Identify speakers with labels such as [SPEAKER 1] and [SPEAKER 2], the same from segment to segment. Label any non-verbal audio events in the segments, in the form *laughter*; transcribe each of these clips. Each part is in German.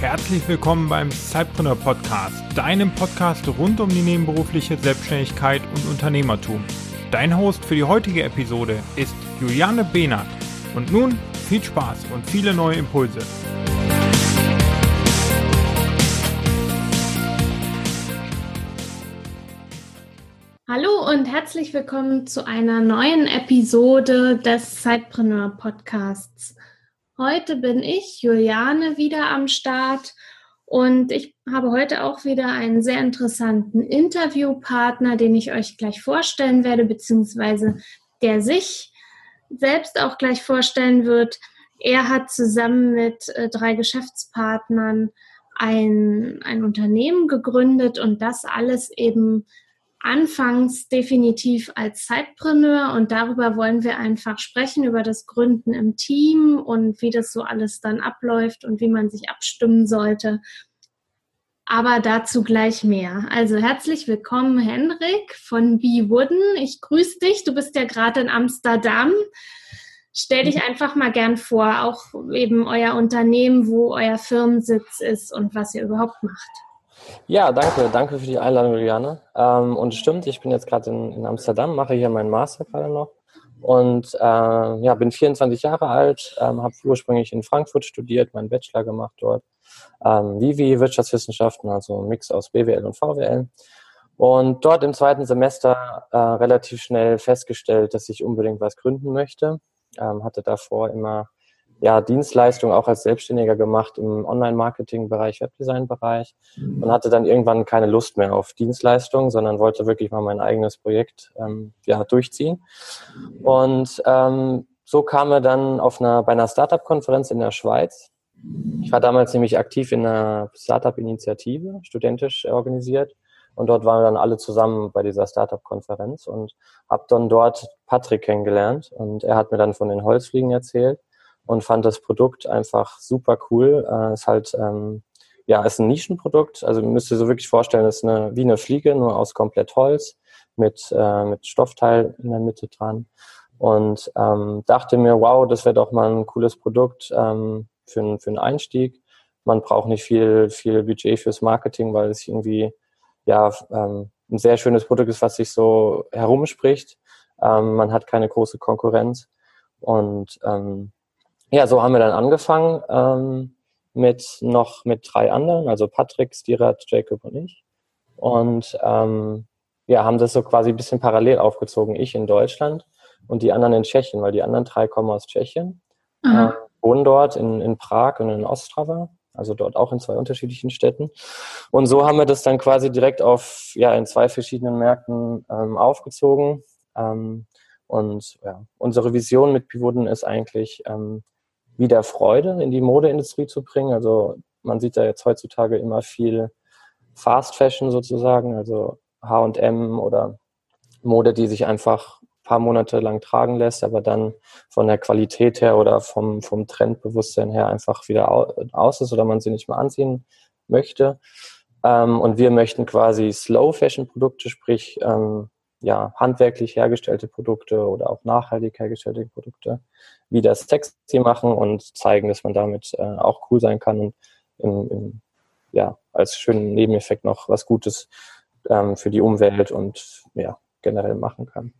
[SPEAKER 1] Herzlich willkommen beim Zeitpreneur Podcast, deinem Podcast rund um die nebenberufliche Selbstständigkeit und Unternehmertum. Dein Host für die heutige Episode ist Juliane Behnert. Und nun viel Spaß und viele neue Impulse.
[SPEAKER 2] Und herzlich willkommen zu einer neuen Episode des Zeitpreneur Podcasts. Heute bin ich, Juliane, wieder am Start und ich habe heute auch wieder einen sehr interessanten Interviewpartner, den ich euch gleich vorstellen werde, beziehungsweise der sich selbst auch gleich vorstellen wird. Er hat zusammen mit äh, drei Geschäftspartnern ein, ein Unternehmen gegründet und das alles eben anfangs definitiv als Zeitpreneur und darüber wollen wir einfach sprechen, über das Gründen im Team und wie das so alles dann abläuft und wie man sich abstimmen sollte. Aber dazu gleich mehr. Also herzlich willkommen, Henrik von Be Wooden. Ich grüße dich. Du bist ja gerade in Amsterdam. Stell dich einfach mal gern vor, auch eben euer Unternehmen, wo euer Firmensitz ist und was ihr überhaupt macht.
[SPEAKER 3] Ja, danke. Danke für die Einladung, Juliane. Ähm, und stimmt, ich bin jetzt gerade in, in, Amsterdam, mache hier meinen Master gerade noch. Und äh, ja, bin 24 Jahre alt, ähm, habe ursprünglich in Frankfurt studiert, meinen Bachelor gemacht dort. Ähm, Vivi, Wirtschaftswissenschaften, also ein Mix aus BWL und VWL. Und dort im zweiten Semester äh, relativ schnell festgestellt, dass ich unbedingt was gründen möchte. Ähm, hatte davor immer ja, Dienstleistung auch als Selbstständiger gemacht im Online-Marketing-Bereich, Webdesign-Bereich und hatte dann irgendwann keine Lust mehr auf Dienstleistung, sondern wollte wirklich mal mein eigenes Projekt ähm, ja, durchziehen. Und ähm, so kam er dann auf einer, bei einer Startup-Konferenz in der Schweiz. Ich war damals nämlich aktiv in einer Startup-Initiative, studentisch organisiert. Und dort waren wir dann alle zusammen bei dieser Startup-Konferenz und habe dann dort Patrick kennengelernt. Und er hat mir dann von den Holzfliegen erzählt und fand das Produkt einfach super cool. Äh, ist halt, ähm, ja, ist ein Nischenprodukt. Also müsst ihr so wirklich vorstellen, ist eine, wie eine Fliege, nur aus komplett Holz mit, äh, mit Stoffteil in der Mitte dran. Und ähm, dachte mir, wow, das wäre doch mal ein cooles Produkt ähm, für, für einen Einstieg. Man braucht nicht viel, viel Budget fürs Marketing, weil es irgendwie ja ähm, ein sehr schönes Produkt ist, was sich so herumspricht. Ähm, man hat keine große Konkurrenz. Und ähm, ja, so haben wir dann angefangen ähm, mit noch mit drei anderen, also Patrick, Stirat, Jacob und ich. Und ähm, ja, haben das so quasi ein bisschen parallel aufgezogen. Ich in Deutschland und die anderen in Tschechien, weil die anderen drei kommen aus Tschechien, äh, wohnen dort in, in Prag und in Ostrava, also dort auch in zwei unterschiedlichen Städten. Und so haben wir das dann quasi direkt auf, ja, in zwei verschiedenen Märkten ähm, aufgezogen. Ähm, und ja, unsere Vision mit Pivoten ist eigentlich, ähm, wieder Freude in die Modeindustrie zu bringen. Also man sieht da jetzt heutzutage immer viel Fast Fashion sozusagen, also H&M oder Mode, die sich einfach ein paar Monate lang tragen lässt, aber dann von der Qualität her oder vom, vom Trendbewusstsein her einfach wieder aus ist oder man sie nicht mehr anziehen möchte. Ähm, und wir möchten quasi Slow Fashion Produkte, sprich ähm, ja, handwerklich hergestellte Produkte oder auch nachhaltig hergestellte Produkte wieder sexy machen und zeigen, dass man damit äh, auch cool sein kann und im, im, ja, als schönen Nebeneffekt noch was Gutes ähm, für die Umwelt und ja, generell machen kann.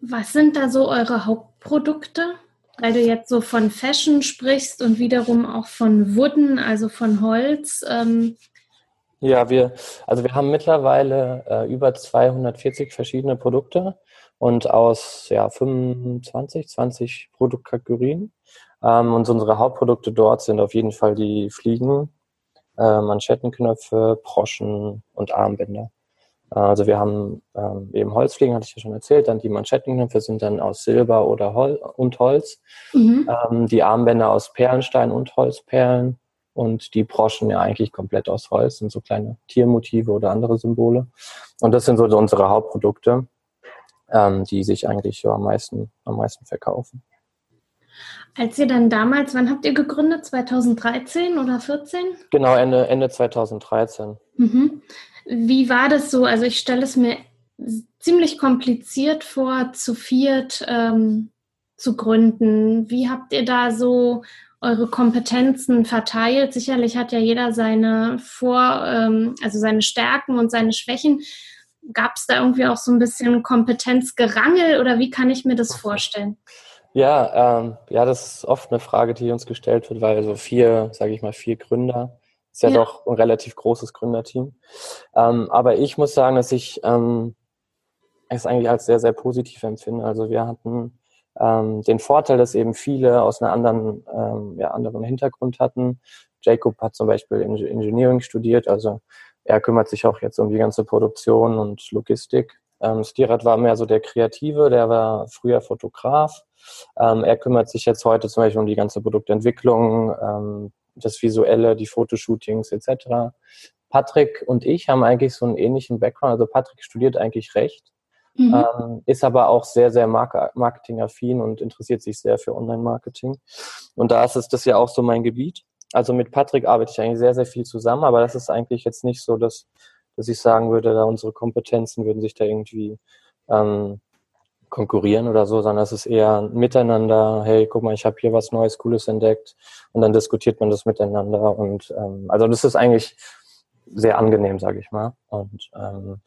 [SPEAKER 2] Was sind da so eure Hauptprodukte? Weil du jetzt so von Fashion sprichst und wiederum auch von Wooden, also von Holz. Ähm,
[SPEAKER 3] ja, wir, also wir haben mittlerweile äh, über 240 verschiedene Produkte und aus ja, 25, 20 Produktkategorien. Ähm, und unsere Hauptprodukte dort sind auf jeden Fall die Fliegen, äh, Manschettenknöpfe, Broschen und Armbänder. Äh, also wir haben ähm, eben Holzfliegen, hatte ich ja schon erzählt, dann die Manschettenknöpfe sind dann aus Silber oder Hol und Holz, mhm. ähm, die Armbänder aus Perlenstein und Holzperlen und die Broschen ja eigentlich komplett aus Holz, sind so kleine Tiermotive oder andere Symbole. Und das sind so unsere Hauptprodukte, ähm, die sich eigentlich so am meisten, am meisten verkaufen.
[SPEAKER 2] Als ihr dann damals, wann habt ihr gegründet? 2013 oder 14?
[SPEAKER 3] Genau, Ende, Ende 2013.
[SPEAKER 2] Mhm. Wie war das so? Also ich stelle es mir ziemlich kompliziert vor, zu viert ähm, zu gründen. Wie habt ihr da so eure Kompetenzen verteilt? Sicherlich hat ja jeder seine Vor, ähm, also seine Stärken und seine Schwächen. Gab es da irgendwie auch so ein bisschen Kompetenzgerangel oder wie kann ich mir das vorstellen?
[SPEAKER 3] Ja, ähm, ja, das ist oft eine Frage, die uns gestellt wird, weil so vier, sage ich mal, vier Gründer ist ja, ja, doch ein relativ großes Gründerteam. Ähm, aber ich muss sagen, dass ich ähm, es eigentlich als sehr, sehr positiv empfinde. Also wir hatten ähm, den Vorteil, dass eben viele aus einem anderen, ähm, ja, anderen Hintergrund hatten. Jacob hat zum Beispiel Engineering studiert, also er kümmert sich auch jetzt um die ganze Produktion und Logistik. Ähm, Stirat war mehr so der Kreative, der war früher Fotograf. Ähm, er kümmert sich jetzt heute zum Beispiel um die ganze Produktentwicklung, ähm, das Visuelle, die Fotoshootings etc. Patrick und ich haben eigentlich so einen ähnlichen Background. Also Patrick studiert eigentlich Recht Mhm. Ähm, ist aber auch sehr, sehr marketingaffin und interessiert sich sehr für Online-Marketing. Und da ist es das ja auch so mein Gebiet. Also mit Patrick arbeite ich eigentlich sehr, sehr viel zusammen, aber das ist eigentlich jetzt nicht so, dass, dass ich sagen würde, da unsere Kompetenzen würden sich da irgendwie ähm, konkurrieren oder so, sondern es ist eher miteinander, hey, guck mal, ich habe hier was Neues, Cooles entdeckt und dann diskutiert man das miteinander und ähm, also das ist eigentlich sehr angenehm, sage ich mal. Und ähm,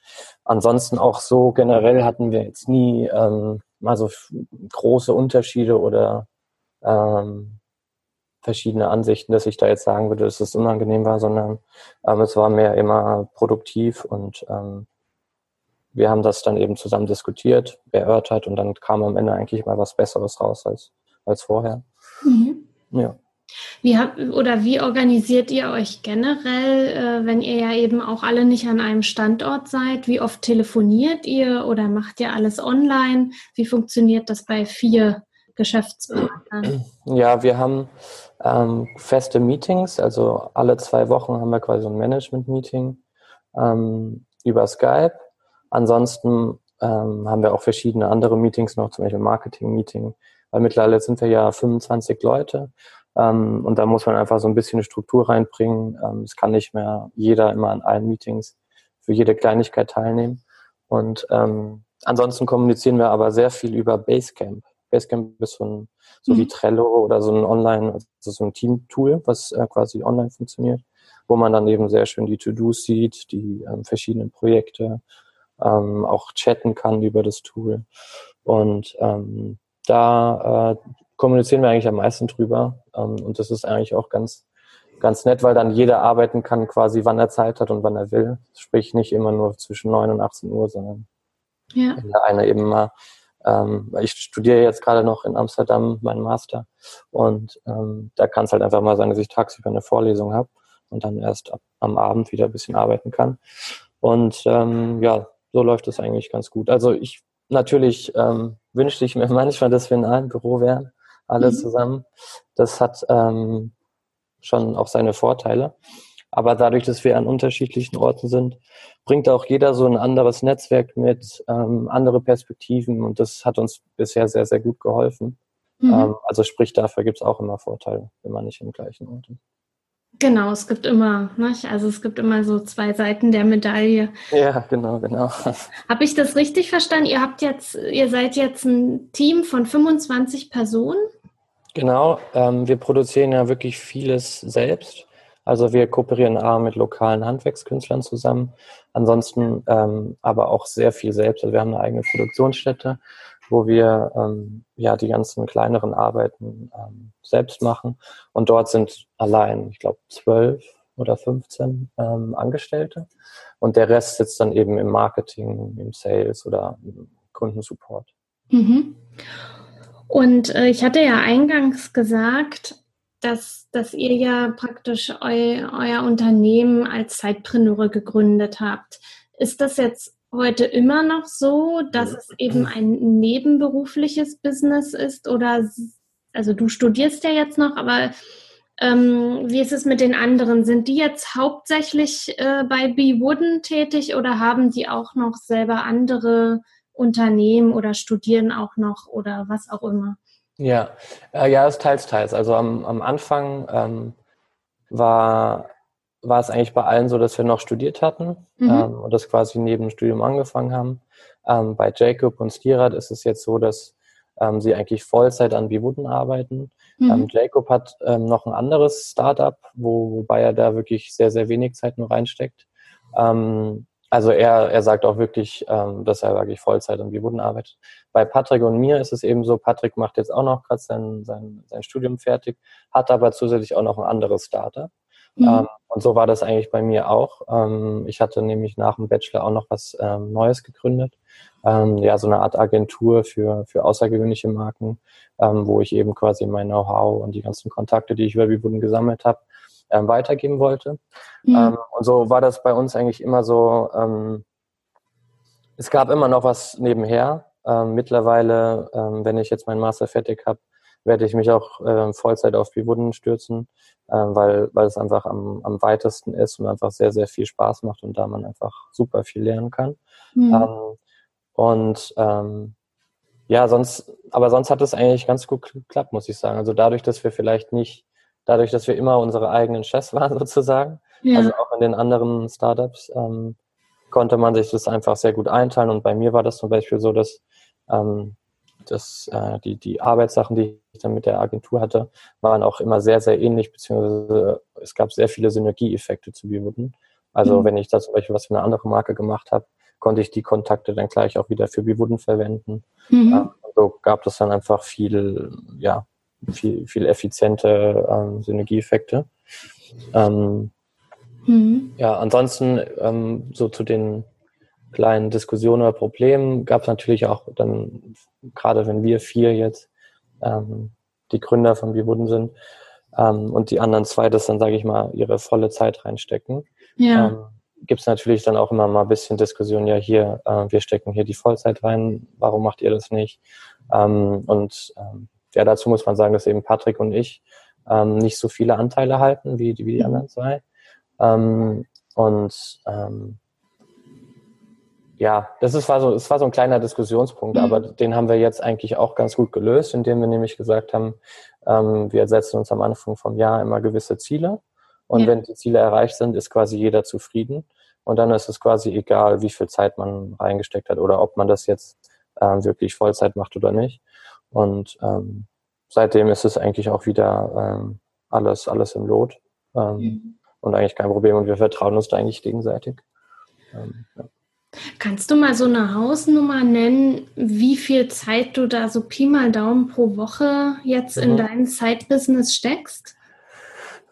[SPEAKER 3] ansonsten auch so generell hatten wir jetzt nie ähm, mal so große Unterschiede oder ähm, verschiedene Ansichten, dass ich da jetzt sagen würde, dass es unangenehm war, sondern ähm, es war mehr immer produktiv und ähm, wir haben das dann eben zusammen diskutiert, erörtert und dann kam am Ende eigentlich mal was Besseres raus als, als vorher. Mhm.
[SPEAKER 2] Ja. Wie habt, oder wie organisiert ihr euch generell, äh, wenn ihr ja eben auch alle nicht an einem Standort seid? Wie oft telefoniert ihr oder macht ihr alles online? Wie funktioniert das bei vier Geschäftspartnern?
[SPEAKER 3] Ja, wir haben ähm, feste Meetings, also alle zwei Wochen haben wir quasi ein Management-Meeting ähm, über Skype. Ansonsten ähm, haben wir auch verschiedene andere Meetings noch, zum Beispiel Marketing-Meeting, weil mittlerweile sind wir ja 25 Leute ähm, und da muss man einfach so ein bisschen eine Struktur reinbringen. Ähm, es kann nicht mehr jeder immer an allen Meetings für jede Kleinigkeit teilnehmen. Und ähm, ansonsten kommunizieren wir aber sehr viel über Basecamp. Basecamp ist so, ein, so mhm. wie Trello oder so ein Online, also so ein Team-Tool, was äh, quasi online funktioniert, wo man dann eben sehr schön die To-Dos sieht, die ähm, verschiedenen Projekte, ähm, auch chatten kann über das Tool. Und ähm, da äh, kommunizieren wir eigentlich am meisten drüber. Ähm, und das ist eigentlich auch ganz, ganz nett, weil dann jeder arbeiten kann, quasi wann er Zeit hat und wann er will. Sprich nicht immer nur zwischen 9 und 18 Uhr, sondern ja. wenn der eine eben mal ähm, ich studiere jetzt gerade noch in Amsterdam meinen Master und ähm, da kann es halt einfach mal sein, dass ich tagsüber eine Vorlesung habe und dann erst ab, am Abend wieder ein bisschen arbeiten kann. Und ähm, ja, so läuft es eigentlich ganz gut. Also ich natürlich ähm, wünschte ich mir *laughs* manchmal, dass wir in einem Büro wären, alle mhm. zusammen. Das hat ähm, schon auch seine Vorteile. Aber dadurch, dass wir an unterschiedlichen Orten sind, bringt auch jeder so ein anderes Netzwerk mit, ähm, andere Perspektiven und das hat uns bisher sehr, sehr gut geholfen. Mhm. Ähm, also sprich, dafür gibt es auch immer Vorteile, wenn man nicht im gleichen Ort ist.
[SPEAKER 2] Genau, es gibt immer, ne? also es gibt immer so zwei Seiten der Medaille.
[SPEAKER 3] Ja, genau, genau. *laughs*
[SPEAKER 2] Habe ich das richtig verstanden? Ihr habt jetzt, ihr seid jetzt ein Team von 25 Personen?
[SPEAKER 3] Genau, ähm, wir produzieren ja wirklich vieles selbst. Also wir kooperieren A mit lokalen Handwerkskünstlern zusammen, ansonsten ähm, aber auch sehr viel selbst. Also wir haben eine eigene Produktionsstätte wo wir ähm, ja die ganzen kleineren Arbeiten ähm, selbst machen. Und dort sind allein, ich glaube, zwölf oder 15 ähm, Angestellte. Und der Rest sitzt dann eben im Marketing, im Sales oder im Kundensupport.
[SPEAKER 2] Mhm. Und äh, ich hatte ja eingangs gesagt, dass, dass ihr ja praktisch eu, euer Unternehmen als Zeitpreneure gegründet habt. Ist das jetzt heute immer noch so, dass es eben ein nebenberufliches Business ist oder also du studierst ja jetzt noch, aber ähm, wie ist es mit den anderen? Sind die jetzt hauptsächlich äh, bei Be Wooden tätig oder haben die auch noch selber andere Unternehmen oder studieren auch noch oder was auch immer?
[SPEAKER 3] Ja, äh, ja, es teils, teils. Also am, am Anfang ähm, war, war es eigentlich bei allen so, dass wir noch studiert hatten mhm. ähm, und das quasi neben dem Studium angefangen haben. Ähm, bei Jacob und Stirat ist es jetzt so, dass ähm, sie eigentlich Vollzeit an Bivuden arbeiten. Mhm. Ähm, Jacob hat ähm, noch ein anderes Startup, wo, wobei er da wirklich sehr, sehr wenig Zeit nur reinsteckt. Ähm, also er, er sagt auch wirklich, ähm, dass er wirklich Vollzeit an Bivuden arbeitet. Bei Patrick und mir ist es eben so, Patrick macht jetzt auch noch gerade sein, sein, sein Studium fertig, hat aber zusätzlich auch noch ein anderes Startup. Mhm. Ähm, und so war das eigentlich bei mir auch. Ähm, ich hatte nämlich nach dem Bachelor auch noch was ähm, Neues gegründet. Ähm, ja, so eine Art Agentur für, für außergewöhnliche Marken, ähm, wo ich eben quasi mein Know-how und die ganzen Kontakte, die ich über Bivuden gesammelt habe, ähm, weitergeben wollte. Mhm. Ähm, und so war das bei uns eigentlich immer so, ähm, es gab immer noch was nebenher. Ähm, mittlerweile, ähm, wenn ich jetzt meinen Master fertig habe, werde ich mich auch ähm, Vollzeit auf Biwunden stürzen, ähm, weil, weil es einfach am, am weitesten ist und einfach sehr, sehr viel Spaß macht und da man einfach super viel lernen kann. Mhm. Ähm, und ja, sonst, aber sonst hat es eigentlich ganz gut geklappt, muss ich sagen. Also dadurch, dass wir vielleicht nicht dadurch, dass wir immer unsere eigenen Chefs *laughs* waren sozusagen, ja. also auch in den anderen Startups, ähm, konnte man sich das einfach sehr gut einteilen. Und bei mir war das zum Beispiel so, dass, ähm, dass äh, die, die Arbeitssachen, die ich dann mit der Agentur hatte, waren auch immer sehr, sehr ähnlich, beziehungsweise es gab sehr viele Synergieeffekte zu Biwooden. Also mhm. wenn ich da zum Beispiel was für eine andere Marke gemacht habe, konnte ich die Kontakte dann gleich auch wieder für Biwooden verwenden. Mhm. Ähm, so gab es dann einfach viel, ja, viel, viel effiziente ähm, Synergieeffekte. Ähm, mhm. Ja, ansonsten ähm, so zu den kleinen Diskussionen oder Problemen gab es natürlich auch dann, gerade wenn wir vier jetzt ähm, die Gründer von Bibuden sind ähm, und die anderen zwei das dann, sage ich mal, ihre volle Zeit reinstecken. Ja. Ähm, gibt es natürlich dann auch immer mal ein bisschen Diskussion, ja hier, äh, wir stecken hier die Vollzeit rein, warum macht ihr das nicht? Ähm, und ähm, ja, dazu muss man sagen, dass eben Patrick und ich ähm, nicht so viele Anteile halten wie, wie die mhm. anderen zwei. Ähm, und ähm, ja, das ist, war, so, das war so ein kleiner Diskussionspunkt, mhm. aber den haben wir jetzt eigentlich auch ganz gut gelöst, indem wir nämlich gesagt haben, ähm, wir setzen uns am Anfang vom Jahr immer gewisse Ziele. Und ja. wenn die Ziele erreicht sind, ist quasi jeder zufrieden. Und dann ist es quasi egal, wie viel Zeit man reingesteckt hat oder ob man das jetzt ähm, wirklich Vollzeit macht oder nicht. Und ähm, seitdem ist es eigentlich auch wieder ähm, alles, alles im Lot ähm, mhm. und eigentlich kein Problem. Und wir vertrauen uns da eigentlich gegenseitig. Ähm,
[SPEAKER 2] ja. Kannst du mal so eine Hausnummer nennen, wie viel Zeit du da so Pi mal Daumen pro Woche jetzt mhm. in dein Side-Business steckst?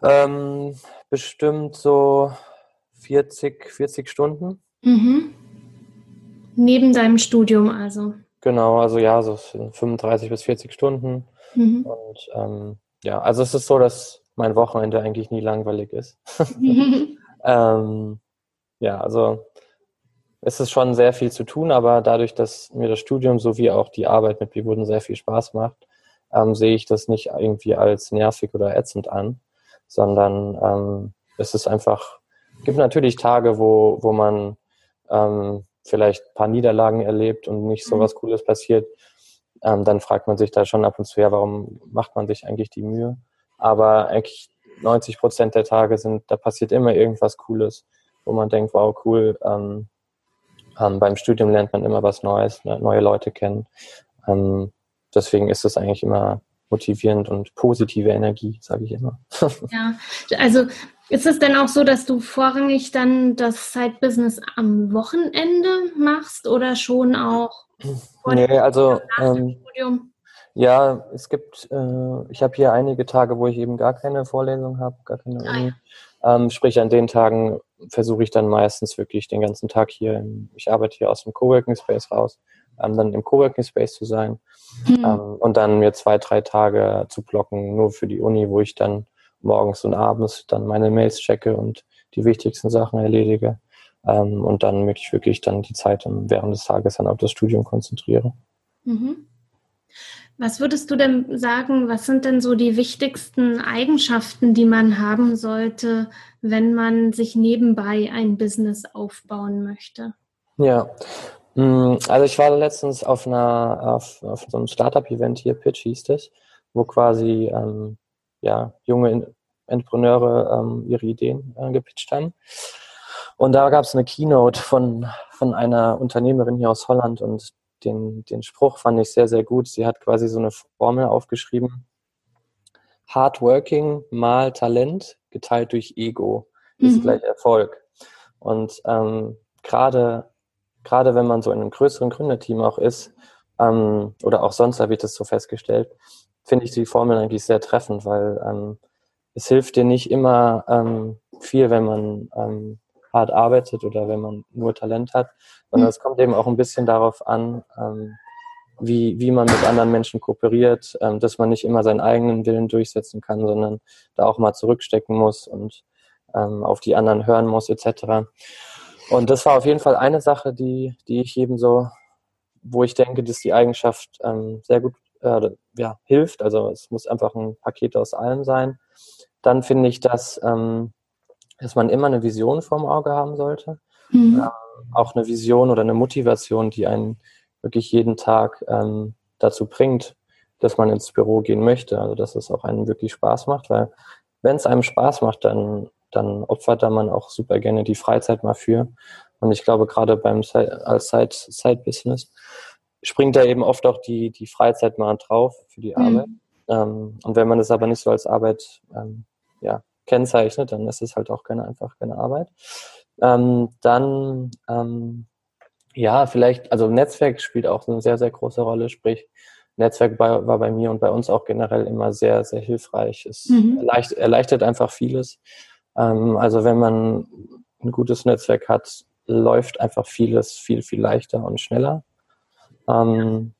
[SPEAKER 3] Ähm, bestimmt so 40, 40 Stunden.
[SPEAKER 2] Mhm. Neben deinem Studium also.
[SPEAKER 3] Genau, also ja, so 35 bis 40 Stunden. Mhm. Und ähm, ja, also es ist so, dass mein Wochenende eigentlich nie langweilig ist. *laughs* *laughs* ähm, ja, also es ist schon sehr viel zu tun, aber dadurch, dass mir das Studium sowie auch die Arbeit mit Bibuden sehr viel Spaß macht, ähm, sehe ich das nicht irgendwie als nervig oder ätzend an, sondern ähm, es ist einfach, gibt natürlich Tage, wo, wo man ähm, vielleicht ein paar Niederlagen erlebt und nicht so mhm. was Cooles passiert, ähm, dann fragt man sich da schon ab und zu, ja, warum macht man sich eigentlich die Mühe? Aber eigentlich 90 Prozent der Tage sind, da passiert immer irgendwas Cooles, wo man denkt, wow, cool. Ähm, ähm, beim Studium lernt man immer was Neues, ne, neue Leute kennen. Ähm, deswegen ist es eigentlich immer motivierend und positive Energie, sage ich immer. *laughs*
[SPEAKER 2] ja, also ist es denn auch so, dass du vorrangig dann das Side-Business am Wochenende machst oder schon auch?
[SPEAKER 3] Nee, also ähm, ja, es gibt, äh, ich habe hier einige Tage, wo ich eben gar keine Vorlesung habe, gar keine ah, Uni. Ja. Ähm, sprich, an den Tagen versuche ich dann meistens wirklich den ganzen Tag hier, im, ich arbeite hier aus dem Coworking Space raus, ähm, dann im Coworking Space zu sein hm. ähm, und dann mir zwei, drei Tage zu blocken, nur für die Uni, wo ich dann morgens und abends dann meine Mails checke und die wichtigsten Sachen erledige ähm, und dann möglichst wirklich dann die Zeit während des Tages dann auf das Studium konzentriere. Mhm.
[SPEAKER 2] Was würdest du denn sagen, was sind denn so die wichtigsten Eigenschaften, die man haben sollte, wenn man sich nebenbei ein Business aufbauen möchte?
[SPEAKER 3] Ja, Mm, also ich war letztens auf einer auf, auf so einem Startup-Event hier, Pitch hieß das, wo quasi ähm, ja, junge Entrepreneure ähm, ihre Ideen äh, gepitcht haben. Und da gab es eine Keynote von, von einer Unternehmerin hier aus Holland und den, den Spruch fand ich sehr, sehr gut. Sie hat quasi so eine Formel aufgeschrieben. Hardworking mal Talent geteilt durch Ego ist mhm. gleich Erfolg. Und ähm, gerade gerade wenn man so in einem größeren Gründerteam auch ist, ähm, oder auch sonst habe ich das so festgestellt, finde ich die Formel eigentlich sehr treffend, weil ähm, es hilft dir nicht immer ähm, viel, wenn man ähm, hart arbeitet oder wenn man nur Talent hat, sondern mhm. es kommt eben auch ein bisschen darauf an, ähm, wie, wie man mit anderen Menschen kooperiert, ähm, dass man nicht immer seinen eigenen Willen durchsetzen kann, sondern da auch mal zurückstecken muss und ähm, auf die anderen hören muss, etc. Und das war auf jeden Fall eine Sache, die, die ich eben so, wo ich denke, dass die Eigenschaft ähm, sehr gut äh, ja, hilft. Also es muss einfach ein Paket aus allem sein. Dann finde ich, dass, ähm, dass man immer eine Vision vorm Auge haben sollte. Mhm. Ähm, auch eine Vision oder eine Motivation, die einen wirklich jeden Tag ähm, dazu bringt, dass man ins Büro gehen möchte. Also dass es auch einem wirklich Spaß macht, weil wenn es einem Spaß macht, dann dann opfert da man auch super gerne die Freizeit mal für. Und ich glaube, gerade beim als Side-Business springt da eben oft auch die, die Freizeit mal drauf für die Arbeit. Mhm. Ähm, und wenn man das aber nicht so als Arbeit ähm, ja, kennzeichnet, dann ist es halt auch keine, einfach keine Arbeit. Ähm, dann, ähm, ja, vielleicht, also Netzwerk spielt auch eine sehr, sehr große Rolle, sprich, Netzwerk bei, war bei mir und bei uns auch generell immer sehr, sehr hilfreich. Es mhm. erleichtert, erleichtert einfach vieles. Ähm, also wenn man ein gutes Netzwerk hat, läuft einfach vieles viel, viel leichter und schneller. Ähm,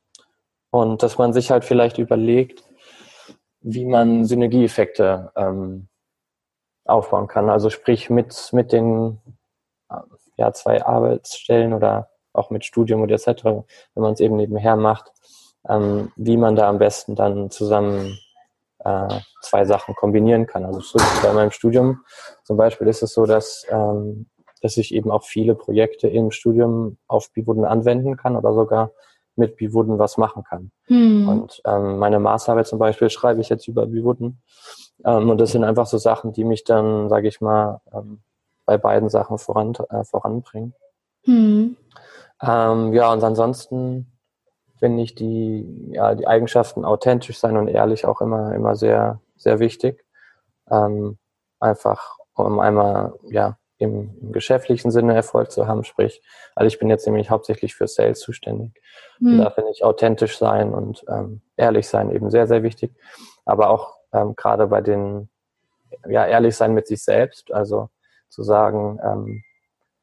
[SPEAKER 3] und dass man sich halt vielleicht überlegt, wie man Synergieeffekte ähm, aufbauen kann. Also sprich mit, mit den äh, ja, zwei Arbeitsstellen oder auch mit Studium oder etc., wenn man es eben nebenher macht, ähm, wie man da am besten dann zusammen äh, zwei Sachen kombinieren kann. Also so bei meinem Studium zum Beispiel ist es so, dass, ähm, dass ich eben auch viele Projekte im Studium auf Bivuden anwenden kann oder sogar mit Bivuden was machen kann. Hm. Und ähm, meine Masterarbeit zum Beispiel schreibe ich jetzt über Bivuden. Ähm, und das sind einfach so Sachen, die mich dann, sage ich mal, ähm, bei beiden Sachen voran, äh, voranbringen. Hm. Ähm, ja, und ansonsten finde ich die, ja, die Eigenschaften authentisch sein und ehrlich auch immer, immer sehr, sehr wichtig. Ähm, einfach, um einmal, ja, im, im, geschäftlichen Sinne Erfolg zu haben, sprich, also ich bin jetzt nämlich hauptsächlich für Sales zuständig. Mhm. Da finde ich authentisch sein und ähm, ehrlich sein eben sehr, sehr wichtig. Aber auch ähm, gerade bei den, ja, ehrlich sein mit sich selbst, also zu sagen, ähm,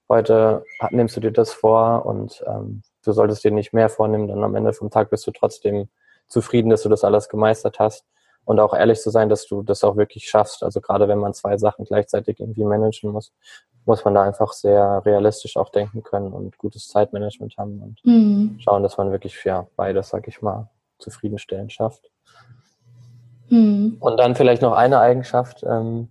[SPEAKER 3] heute nimmst du dir das vor und ähm, du solltest dir nicht mehr vornehmen, dann am Ende vom Tag bist du trotzdem zufrieden, dass du das alles gemeistert hast und auch ehrlich zu sein, dass du das auch wirklich schaffst. Also gerade wenn man zwei Sachen gleichzeitig irgendwie managen muss, muss man da einfach sehr realistisch auch denken können und gutes Zeitmanagement haben und mhm. schauen, dass man wirklich für beides, sag ich mal, zufriedenstellend schafft. Mhm. Und dann vielleicht noch eine Eigenschaft, ähm,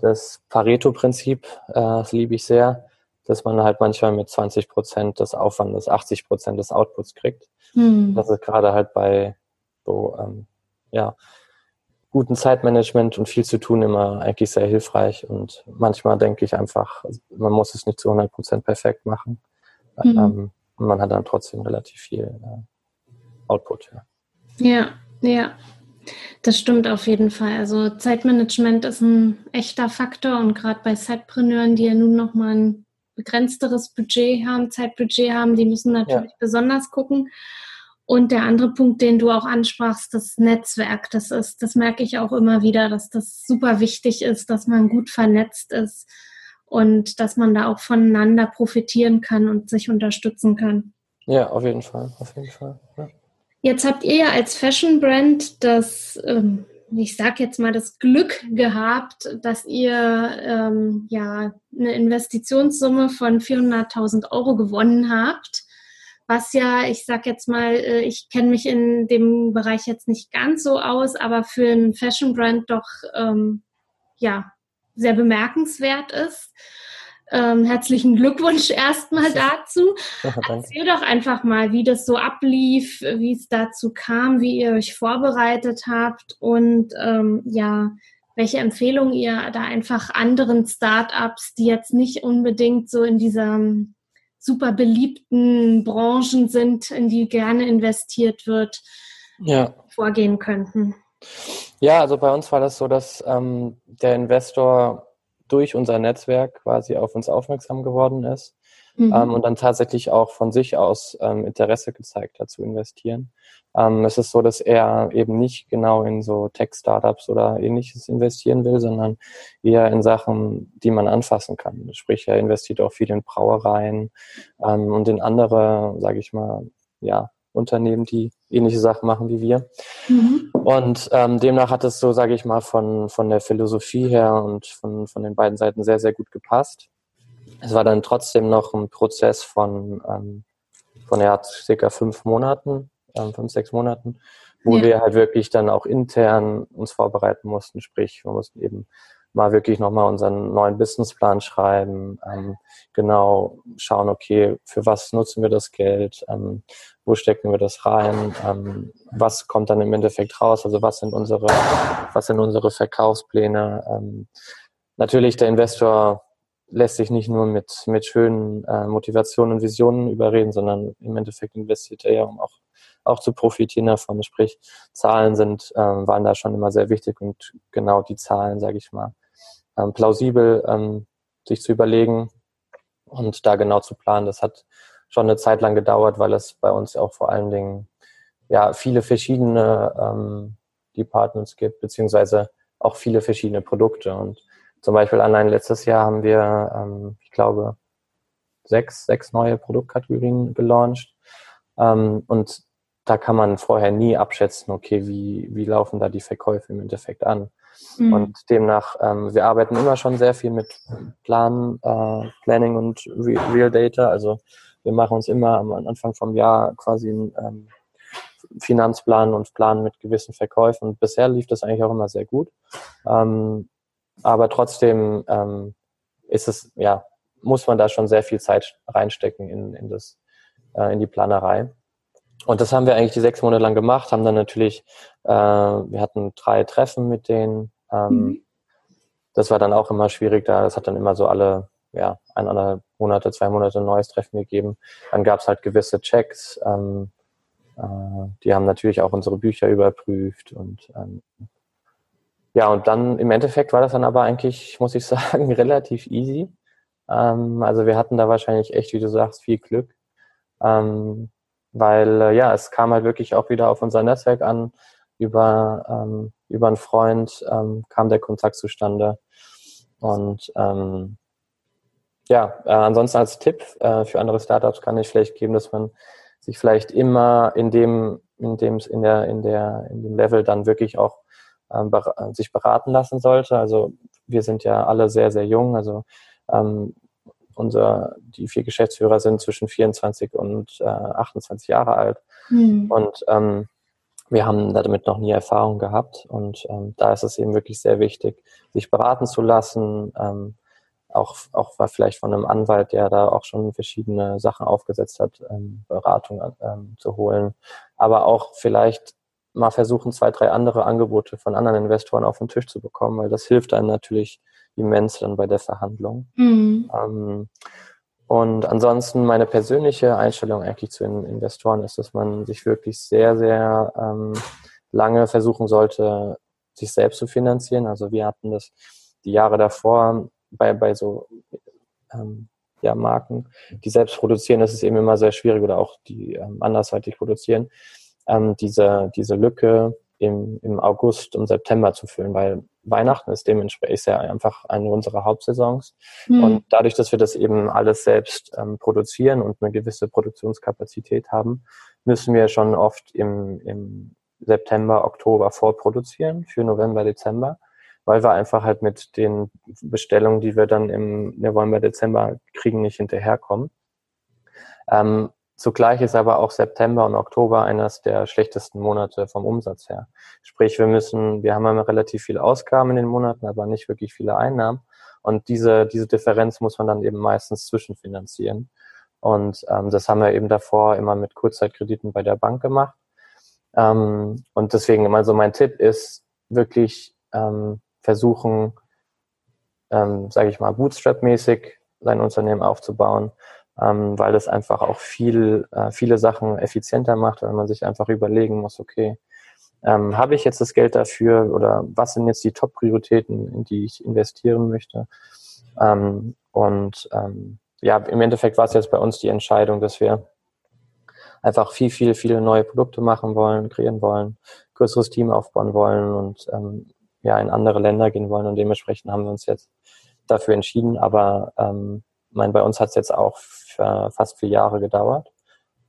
[SPEAKER 3] das Pareto-Prinzip, äh, das liebe ich sehr dass man halt manchmal mit 20 Prozent des Aufwandes 80 Prozent des Outputs kriegt. Mhm. Das ist gerade halt bei so, ähm, ja, guten Zeitmanagement und viel zu tun immer eigentlich sehr hilfreich. Und manchmal denke ich einfach, man muss es nicht zu 100 Prozent perfekt machen. Mhm. Ähm, und man hat dann trotzdem relativ viel äh, Output.
[SPEAKER 2] Ja. ja, ja. Das stimmt auf jeden Fall. Also Zeitmanagement ist ein echter Faktor und gerade bei Zeitpreneuren, die ja nun nochmal ein begrenzteres Budget haben, Zeitbudget haben, die müssen natürlich ja. besonders gucken. Und der andere Punkt, den du auch ansprachst, das Netzwerk, das ist, das merke ich auch immer wieder, dass das super wichtig ist, dass man gut vernetzt ist und dass man da auch voneinander profitieren kann und sich unterstützen kann.
[SPEAKER 3] Ja, auf jeden Fall, auf jeden Fall. Ja.
[SPEAKER 2] Jetzt habt ihr ja als Fashion Brand das ähm, ich sage jetzt mal, das Glück gehabt, dass ihr ähm, ja eine Investitionssumme von 400.000 Euro gewonnen habt. Was ja, ich sage jetzt mal, äh, ich kenne mich in dem Bereich jetzt nicht ganz so aus, aber für einen Fashion Brand doch ähm, ja sehr bemerkenswert ist. Ähm, herzlichen Glückwunsch erstmal *laughs* dazu. Ja, Erzähl doch einfach mal, wie das so ablief, wie es dazu kam, wie ihr euch vorbereitet habt und ähm, ja, welche Empfehlungen ihr da einfach anderen Startups, die jetzt nicht unbedingt so in dieser super beliebten Branchen sind, in die gerne investiert wird, ja. vorgehen könnten.
[SPEAKER 3] Ja, also bei uns war das so, dass ähm, der Investor durch unser Netzwerk quasi auf uns aufmerksam geworden ist mhm. ähm, und dann tatsächlich auch von sich aus ähm, Interesse gezeigt hat zu investieren. Ähm, es ist so, dass er eben nicht genau in so Tech-Startups oder ähnliches investieren will, sondern eher in Sachen, die man anfassen kann. Sprich, er investiert auch viel in Brauereien ähm, und in andere, sage ich mal, ja, Unternehmen, die ähnliche Sachen machen wie wir. Mhm. Und ähm, demnach hat es so, sage ich mal, von, von der Philosophie her und von, von den beiden Seiten sehr, sehr gut gepasst. Es war dann trotzdem noch ein Prozess von, ähm, von ja, circa fünf Monaten, ähm, fünf, sechs Monaten, wo ja. wir halt wirklich dann auch intern uns vorbereiten mussten. Sprich, wir mussten eben mal wirklich nochmal unseren neuen Businessplan schreiben, ähm, genau schauen, okay, für was nutzen wir das Geld, ähm, wo stecken wir das rein, ähm, was kommt dann im Endeffekt raus, also was sind unsere, was sind unsere Verkaufspläne. Ähm, natürlich, der Investor lässt sich nicht nur mit, mit schönen äh, Motivationen und Visionen überreden, sondern im Endeffekt investiert er ja, um auch, auch zu profitieren davon. Sprich, Zahlen sind, ähm, waren da schon immer sehr wichtig und genau die Zahlen, sage ich mal, ähm, plausibel ähm, sich zu überlegen und da genau zu planen. Das hat schon eine Zeit lang gedauert, weil es bei uns auch vor allen Dingen ja viele verschiedene ähm, Departments gibt, beziehungsweise auch viele verschiedene Produkte. Und zum Beispiel allein letztes Jahr haben wir, ähm, ich glaube, sechs, sechs neue Produktkategorien gelauncht. Ähm, und da kann man vorher nie abschätzen, okay, wie, wie laufen da die Verkäufe im Endeffekt an. Mhm. Und demnach, ähm, wir arbeiten immer schon sehr viel mit Plan, äh, Planning und Real Data. Also wir machen uns immer am Anfang vom Jahr quasi einen ähm, Finanzplan und Plan mit gewissen Verkäufen. Und bisher lief das eigentlich auch immer sehr gut. Ähm, aber trotzdem ähm, ist es, ja, muss man da schon sehr viel Zeit reinstecken in, in, das, äh, in die Planerei. Und das haben wir eigentlich die sechs Monate lang gemacht, haben dann natürlich, äh, wir hatten drei Treffen mit denen. Ähm, mhm. Das war dann auch immer schwierig da. Das hat dann immer so alle, ja, eineinhalb Monate, zwei Monate ein neues Treffen gegeben. Dann gab es halt gewisse Checks. Ähm, äh, die haben natürlich auch unsere Bücher überprüft und ähm, ja, und dann im Endeffekt war das dann aber eigentlich, *laughs* muss ich sagen, relativ easy. Ähm, also wir hatten da wahrscheinlich echt, wie du sagst, viel Glück. Ähm, weil äh, ja, es kam halt wirklich auch wieder auf unser Netzwerk an. Über, ähm, über einen Freund ähm, kam der Kontakt zustande. Und ähm, ja, äh, ansonsten als Tipp äh, für andere Startups kann ich vielleicht geben, dass man sich vielleicht immer in dem, in dem, in der, in der, in dem Level dann wirklich auch ähm, sich beraten lassen sollte. Also wir sind ja alle sehr, sehr jung. Also ähm, unser, die vier Geschäftsführer sind zwischen 24 und äh, 28 Jahre alt. Mhm. Und ähm, wir haben damit noch nie Erfahrung gehabt. Und ähm, da ist es eben wirklich sehr wichtig, sich beraten zu lassen. Ähm, auch, auch vielleicht von einem Anwalt, der da auch schon verschiedene Sachen aufgesetzt hat, ähm, Beratung ähm, zu holen. Aber auch vielleicht mal versuchen, zwei, drei andere Angebote von anderen Investoren auf den Tisch zu bekommen, weil das hilft einem natürlich immens dann bei der Verhandlung. Mhm. Ähm, und ansonsten meine persönliche Einstellung eigentlich zu den Investoren ist, dass man sich wirklich sehr, sehr ähm, lange versuchen sollte, sich selbst zu finanzieren. Also wir hatten das die Jahre davor bei, bei so ähm, ja, Marken, die selbst produzieren, ist es eben immer sehr schwierig oder auch die ähm, andersweitig produzieren, ähm, diese, diese Lücke im, im August und September zu füllen, weil Weihnachten ist dementsprechend ja einfach eine unserer Hauptsaisons. Mhm. Und dadurch, dass wir das eben alles selbst ähm, produzieren und eine gewisse Produktionskapazität haben, müssen wir schon oft im, im September, Oktober vorproduzieren für November, Dezember, weil wir einfach halt mit den Bestellungen, die wir dann im November, Dezember kriegen, nicht hinterherkommen. Ähm, Zugleich ist aber auch September und Oktober eines der schlechtesten Monate vom Umsatz her. Sprich, wir müssen, wir haben immer relativ viele Ausgaben in den Monaten, aber nicht wirklich viele Einnahmen. Und diese, diese Differenz muss man dann eben meistens zwischenfinanzieren. Und ähm, das haben wir eben davor immer mit Kurzzeitkrediten bei der Bank gemacht. Ähm, und deswegen immer so mein Tipp ist wirklich ähm, versuchen, ähm, sage ich mal, Bootstrap-mäßig sein Unternehmen aufzubauen, ähm, weil das einfach auch viel, äh, viele Sachen effizienter macht, wenn man sich einfach überlegen muss, okay, ähm, habe ich jetzt das Geld dafür oder was sind jetzt die Top-Prioritäten, in die ich investieren möchte? Ähm, und ähm, ja, im Endeffekt war es jetzt bei uns die Entscheidung, dass wir einfach viel, viel, viele neue Produkte machen wollen, kreieren wollen, größeres Team aufbauen wollen und ähm, ja, in andere Länder gehen wollen. Und dementsprechend haben wir uns jetzt dafür entschieden. Aber ähm, mein, bei uns hat es jetzt auch fast vier Jahre gedauert,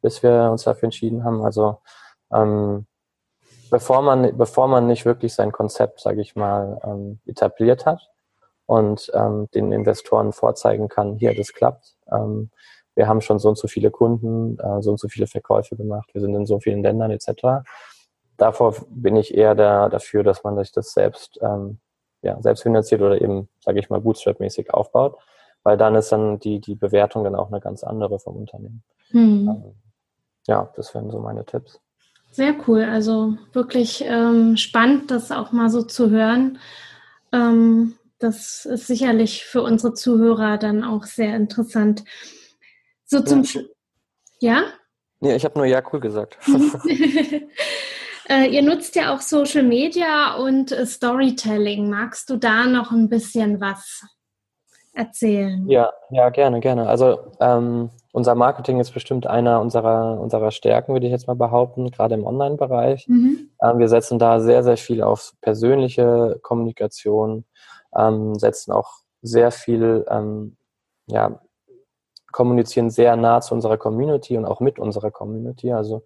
[SPEAKER 3] bis wir uns dafür entschieden haben. Also ähm, bevor man, bevor man nicht wirklich sein Konzept, sage ich mal, ähm, etabliert hat und ähm, den Investoren vorzeigen kann, hier, das klappt. Ähm, wir haben schon so und so viele Kunden, äh, so und so viele Verkäufe gemacht, wir sind in so vielen Ländern etc. Davor bin ich eher da, dafür, dass man sich das selbst, ähm, ja, selbst finanziert oder eben, sage ich mal, Bootstrap-mäßig aufbaut, weil dann ist dann die, die Bewertung dann auch eine ganz andere vom Unternehmen. Hm. Ähm, ja, das wären so meine Tipps.
[SPEAKER 2] Sehr cool. Also wirklich ähm, spannend, das auch mal so zu hören. Ähm, das ist sicherlich für unsere Zuhörer dann auch sehr interessant. So zum ja. ja?
[SPEAKER 3] Ja, ich habe nur ja cool gesagt. *laughs* *laughs*
[SPEAKER 2] äh, ihr nutzt ja auch Social Media und äh, Storytelling. Magst du da noch ein bisschen was erzählen?
[SPEAKER 3] Ja, ja, gerne, gerne. Also ähm, unser Marketing ist bestimmt einer unserer, unserer Stärken, würde ich jetzt mal behaupten, gerade im Online-Bereich. Mhm. Ähm, wir setzen da sehr, sehr viel auf persönliche Kommunikation, ähm, setzen auch sehr viel, ähm, ja, kommunizieren sehr nah zu unserer Community und auch mit unserer Community. Also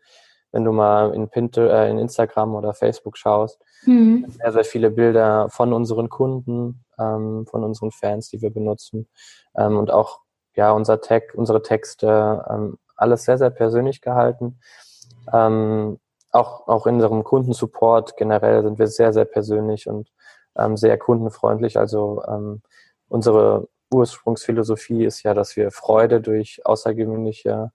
[SPEAKER 3] wenn du mal in, Pinterest, äh, in Instagram oder Facebook schaust, mhm. sehr, sehr viele Bilder von unseren Kunden, ähm, von unseren Fans, die wir benutzen ähm, und auch ja unser Tag, unsere Texte, ähm, alles sehr, sehr persönlich gehalten. Ähm, auch, auch in unserem Kundensupport generell sind wir sehr, sehr persönlich und ähm, sehr kundenfreundlich. Also ähm, unsere Ursprungsphilosophie ist ja, dass wir Freude durch außergewöhnliche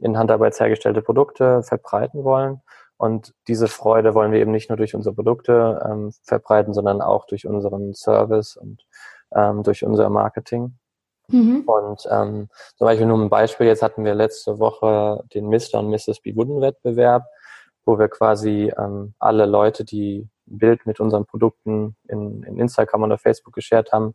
[SPEAKER 3] in Handarbeit hergestellte Produkte verbreiten wollen. Und diese Freude wollen wir eben nicht nur durch unsere Produkte ähm, verbreiten, sondern auch durch unseren Service und ähm, durch unser Marketing. Mhm. Und ähm, zum Beispiel nur ein Beispiel, jetzt hatten wir letzte Woche den Mr. und Mrs. B. Wooden Wettbewerb, wo wir quasi ähm, alle Leute, die ein Bild mit unseren Produkten in, in Instagram oder Facebook geshared haben,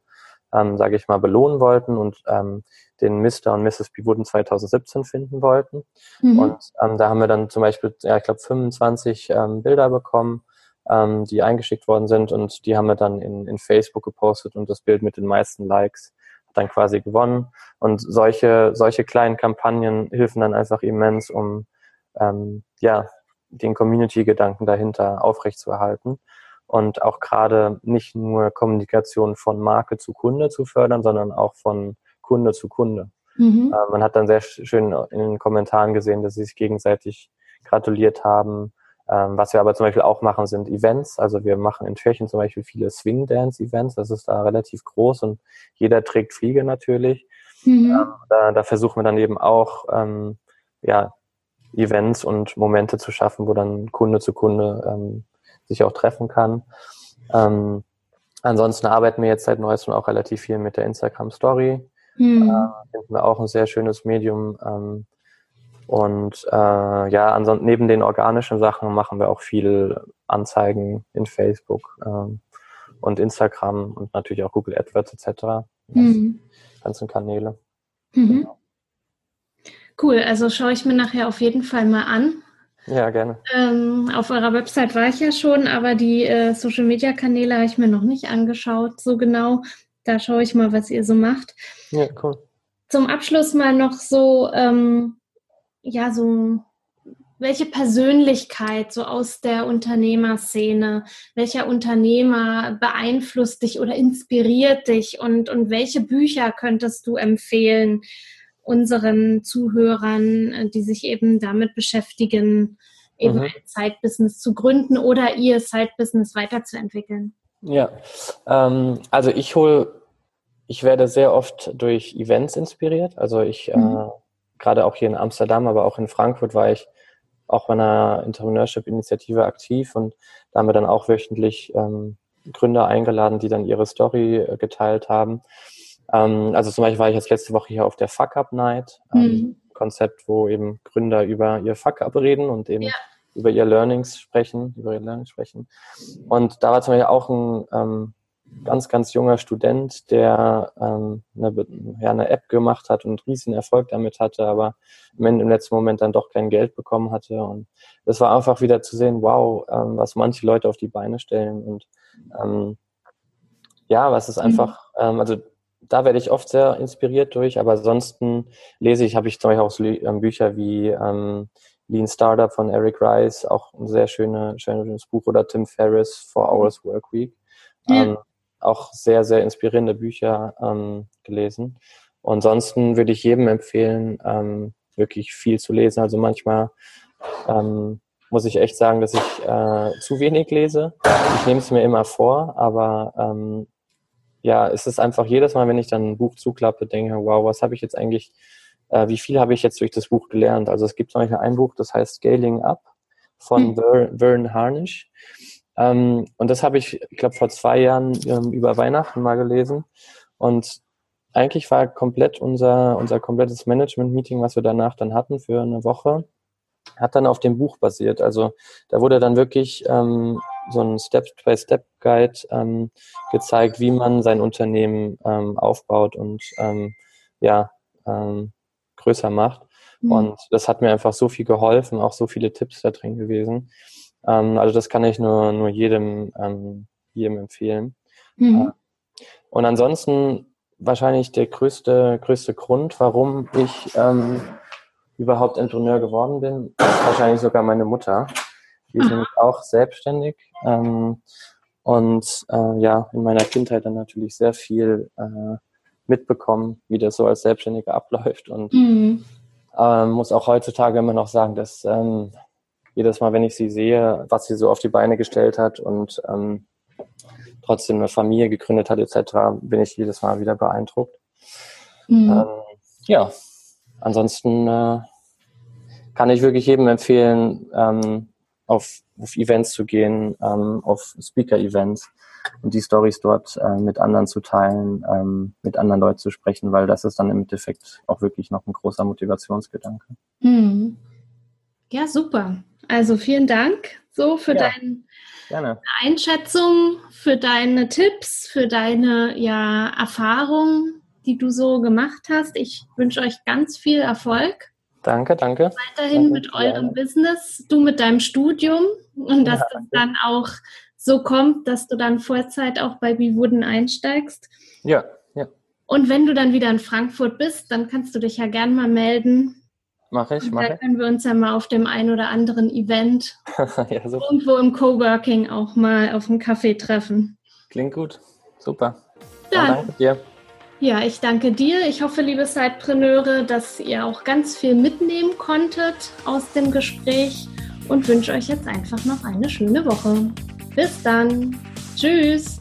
[SPEAKER 3] ähm, sage ich mal, belohnen wollten und ähm, den Mr. und Mrs. Wooden 2017 finden wollten. Mhm. Und ähm, da haben wir dann zum Beispiel, ja, ich glaube, 25 ähm, Bilder bekommen, ähm, die eingeschickt worden sind und die haben wir dann in, in Facebook gepostet und das Bild mit den meisten Likes hat dann quasi gewonnen. Und solche, solche kleinen Kampagnen helfen dann einfach immens, um ähm, ja, den Community-Gedanken dahinter aufrechtzuerhalten und auch gerade nicht nur Kommunikation von Marke zu Kunde zu fördern, sondern auch von Kunde zu Kunde. Mhm. Äh, man hat dann sehr schön in den Kommentaren gesehen, dass sie sich gegenseitig gratuliert haben. Ähm, was wir aber zum Beispiel auch machen, sind Events. Also wir machen in Tschechien zum Beispiel viele Swing Dance Events. Das ist da relativ groß und jeder trägt Fliege natürlich. Mhm. Ähm, da, da, versuchen wir dann eben auch ähm, ja, Events und Momente zu schaffen, wo dann Kunde zu Kunde ähm, sich auch treffen kann. Ähm, ansonsten arbeiten wir jetzt seit neuestem auch relativ viel mit der Instagram Story. Mhm. Äh, finden wir auch ein sehr schönes Medium. Ähm, und äh, ja, ansonsten neben den organischen Sachen machen wir auch viel Anzeigen in Facebook ähm, und Instagram und natürlich auch Google AdWords etc. Mhm. Ganzen Kanäle. Mhm.
[SPEAKER 2] Genau. Cool, also schaue ich mir nachher auf jeden Fall mal an.
[SPEAKER 3] Ja, gerne.
[SPEAKER 2] Ähm, auf eurer Website war ich ja schon, aber die äh, Social Media Kanäle habe ich mir noch nicht angeschaut, so genau. Da schaue ich mal, was ihr so macht.
[SPEAKER 3] Ja, cool.
[SPEAKER 2] Zum Abschluss mal noch so, ähm, ja, so, welche Persönlichkeit so aus der Unternehmerszene, welcher Unternehmer beeinflusst dich oder inspiriert dich und, und welche Bücher könntest du empfehlen? Unseren Zuhörern, äh, die sich eben damit beschäftigen, eben mhm. ein Side-Business zu gründen oder ihr Side-Business weiterzuentwickeln?
[SPEAKER 3] Ja, ähm, also ich hole ich werde sehr oft durch Events inspiriert. Also ich, mhm. äh, gerade auch hier in Amsterdam, aber auch in Frankfurt war ich auch bei einer Entrepreneurship-Initiative aktiv und da haben wir dann auch wöchentlich ähm, Gründer eingeladen, die dann ihre Story äh, geteilt haben. Ähm, also zum Beispiel war ich jetzt letzte Woche hier auf der Fuck Up Night, ähm, mhm. Konzept, wo eben Gründer über ihr Fuck Up reden und eben ja. über ihr Learnings sprechen, über ihr Learnings sprechen. Und da war zum Beispiel auch ein ähm, ganz, ganz junger Student, der ähm, eine, ja, eine App gemacht hat und riesen Erfolg damit hatte, aber im, im letzten Moment dann doch kein Geld bekommen hatte. Und das war einfach wieder zu sehen, wow, ähm, was manche Leute auf die Beine stellen. Und ähm, ja, was ist mhm. einfach, ähm, also da werde ich oft sehr inspiriert durch, aber ansonsten lese ich, habe ich zum Beispiel auch ähm, Bücher wie ähm, Lean Startup von Eric Rice, auch ein sehr schöne, schönes Buch, oder Tim Ferriss, Four Hours Work Week. Ja. Ähm, auch sehr, sehr inspirierende Bücher ähm, gelesen. Und ansonsten würde ich jedem empfehlen, ähm, wirklich viel zu lesen. Also manchmal ähm, muss ich echt sagen, dass ich äh, zu wenig lese. Ich nehme es mir immer vor, aber ähm, ja, es ist einfach jedes Mal, wenn ich dann ein Buch zuklappe, denke, wow, was habe ich jetzt eigentlich, äh, wie viel habe ich jetzt durch das Buch gelernt? Also es gibt zum Beispiel ein Buch, das heißt Scaling Up von hm. Vern Harnish. Ähm, und das habe ich, ich glaube, vor zwei Jahren ähm, über Weihnachten mal gelesen. Und eigentlich war komplett unser, unser komplettes Management-Meeting, was wir danach dann hatten für eine Woche, hat dann auf dem Buch basiert. Also da wurde dann wirklich ähm, so ein Step-by-Step-Guide ähm, gezeigt, wie man sein Unternehmen ähm, aufbaut und ähm, ja, ähm, größer macht. Mhm. Und das hat mir einfach so viel geholfen, auch so viele Tipps da drin gewesen. Ähm, also das kann ich nur, nur jedem, ähm, jedem empfehlen. Mhm. Äh, und ansonsten wahrscheinlich der größte, größte Grund, warum ich überhaupt Entrepreneur geworden bin, ist wahrscheinlich sogar meine Mutter. Die ist ah. nämlich auch selbstständig ähm, und äh, ja, in meiner Kindheit dann natürlich sehr viel äh, mitbekommen, wie das so als Selbstständiger abläuft und mhm. ähm, muss auch heutzutage immer noch sagen, dass ähm, jedes Mal, wenn ich sie sehe, was sie so auf die Beine gestellt hat und ähm, trotzdem eine Familie gegründet hat etc., bin ich jedes Mal wieder beeindruckt. Mhm. Ähm, ja, ansonsten äh, kann ich wirklich jedem empfehlen, ähm, auf, auf Events zu gehen, ähm, auf Speaker-Events und die Stories dort äh, mit anderen zu teilen, ähm, mit anderen Leuten zu sprechen, weil das ist dann im Endeffekt auch wirklich noch ein großer Motivationsgedanke.
[SPEAKER 2] Mhm. Ja, super. Also vielen Dank so für ja, deine gerne. Einschätzung, für deine Tipps, für deine ja, Erfahrungen, die du so gemacht hast. Ich wünsche euch ganz viel Erfolg.
[SPEAKER 3] Danke, danke.
[SPEAKER 2] Weiterhin danke, mit eurem gerne. Business, du mit deinem Studium und dass ja, das dann auch so kommt, dass du dann Vollzeit auch bei Bivuden einsteigst.
[SPEAKER 3] Ja, ja.
[SPEAKER 2] Und wenn du dann wieder in Frankfurt bist, dann kannst du dich ja gerne mal melden.
[SPEAKER 3] Mache ich, mache
[SPEAKER 2] Da können wir uns ja mal auf dem einen oder anderen Event *laughs* ja, irgendwo im Coworking auch mal auf einen Kaffee treffen.
[SPEAKER 3] Klingt gut. Super. Dann, Dann danke dir.
[SPEAKER 2] Ja, ich danke dir. Ich hoffe, liebe Sidepreneure, dass ihr auch ganz viel mitnehmen konntet aus dem Gespräch und wünsche euch jetzt einfach noch eine schöne Woche. Bis dann. Tschüss.